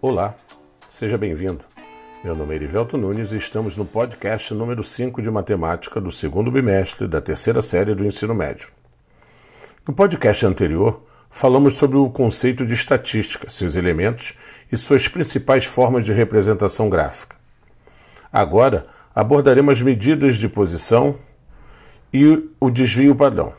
Olá, seja bem-vindo. Meu nome é Erivelto Nunes e estamos no podcast número 5 de matemática do segundo bimestre da terceira série do ensino médio. No podcast anterior, falamos sobre o conceito de estatística, seus elementos e suas principais formas de representação gráfica. Agora abordaremos as medidas de posição e o desvio padrão.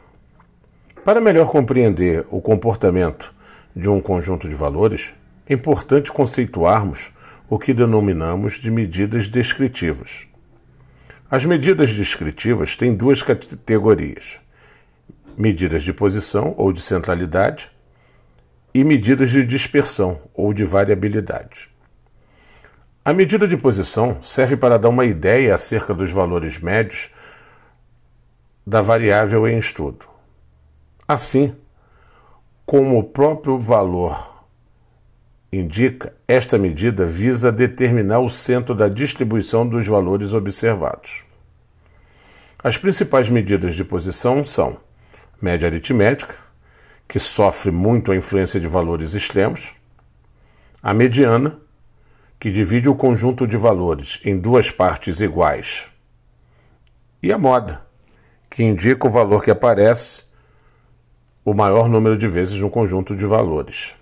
Para melhor compreender o comportamento de um conjunto de valores, é importante conceituarmos o que denominamos de medidas descritivas. As medidas descritivas têm duas categorias: medidas de posição ou de centralidade e medidas de dispersão ou de variabilidade. A medida de posição serve para dar uma ideia acerca dos valores médios da variável em estudo. Assim, como o próprio valor indica, esta medida visa determinar o centro da distribuição dos valores observados. As principais medidas de posição são média aritmética, que sofre muito a influência de valores extremos, a mediana, que divide o conjunto de valores em duas partes iguais, e a moda, que indica o valor que aparece o maior número de vezes no conjunto de valores.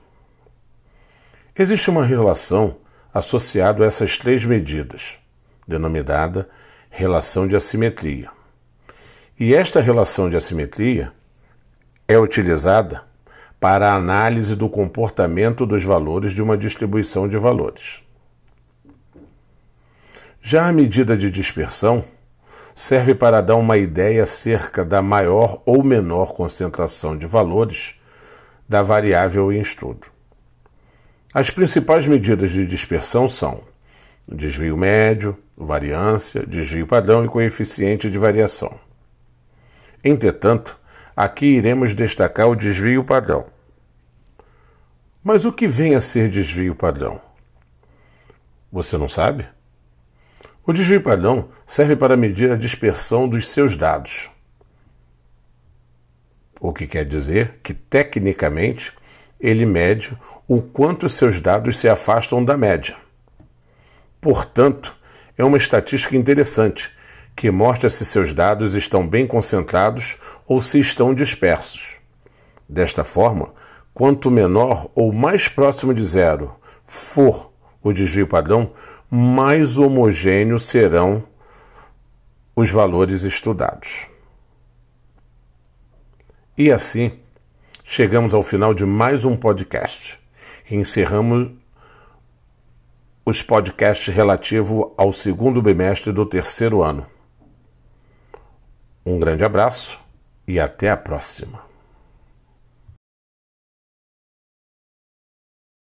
Existe uma relação associada a essas três medidas, denominada relação de assimetria. E esta relação de assimetria é utilizada para a análise do comportamento dos valores de uma distribuição de valores. Já a medida de dispersão serve para dar uma ideia acerca da maior ou menor concentração de valores da variável em estudo. As principais medidas de dispersão são desvio médio, variância, desvio padrão e coeficiente de variação. Entretanto, aqui iremos destacar o desvio padrão. Mas o que vem a ser desvio padrão? Você não sabe? O desvio padrão serve para medir a dispersão dos seus dados. O que quer dizer que, tecnicamente, ele mede o quanto seus dados se afastam da média. Portanto, é uma estatística interessante que mostra se seus dados estão bem concentrados ou se estão dispersos. Desta forma, quanto menor ou mais próximo de zero for o desvio padrão, mais homogêneos serão os valores estudados. E assim, chegamos ao final de mais um podcast. Encerramos os podcasts relativos ao segundo bimestre do terceiro ano. Um grande abraço e até a próxima.